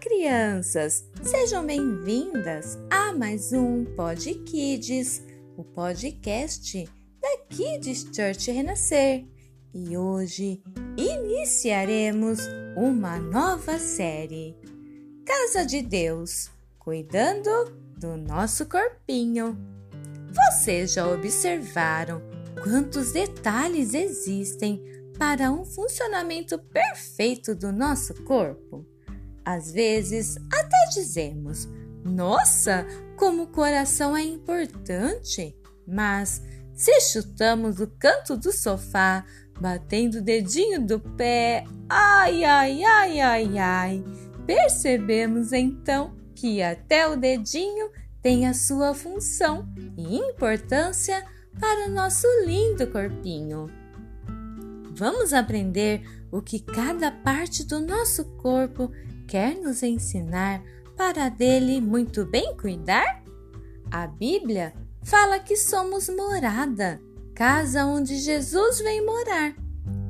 crianças! Sejam bem-vindas a mais um Pod Kids, o podcast da Kids Church Renascer. E hoje iniciaremos uma nova série. Casa de Deus, cuidando do nosso corpinho. Vocês já observaram quantos detalhes existem para um funcionamento perfeito do nosso corpo? Às vezes, até dizemos: Nossa, como o coração é importante! Mas se chutamos o canto do sofá, batendo o dedinho do pé, ai, ai, ai, ai, ai, percebemos então que até o dedinho tem a sua função e importância para o nosso lindo corpinho. Vamos aprender o que cada parte do nosso corpo quer nos ensinar para dele muito bem cuidar? A Bíblia fala que somos morada, casa onde Jesus vem morar.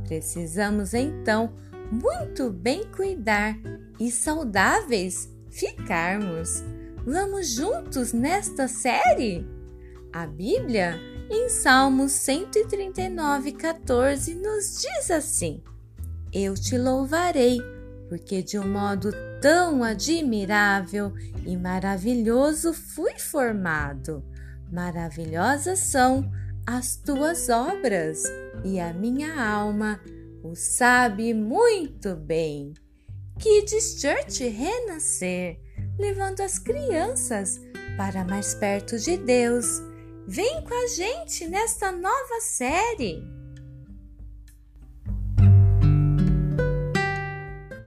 Precisamos então muito bem cuidar e saudáveis ficarmos. Vamos juntos nesta série? A Bíblia, em Salmos 139, 14, nos diz assim: Eu te louvarei porque de um modo tão admirável e maravilhoso fui formado. Maravilhosas são as tuas obras, e a minha alma o sabe muito bem. Kids Church renascer, levando as crianças para mais perto de Deus. Vem com a gente nesta nova série.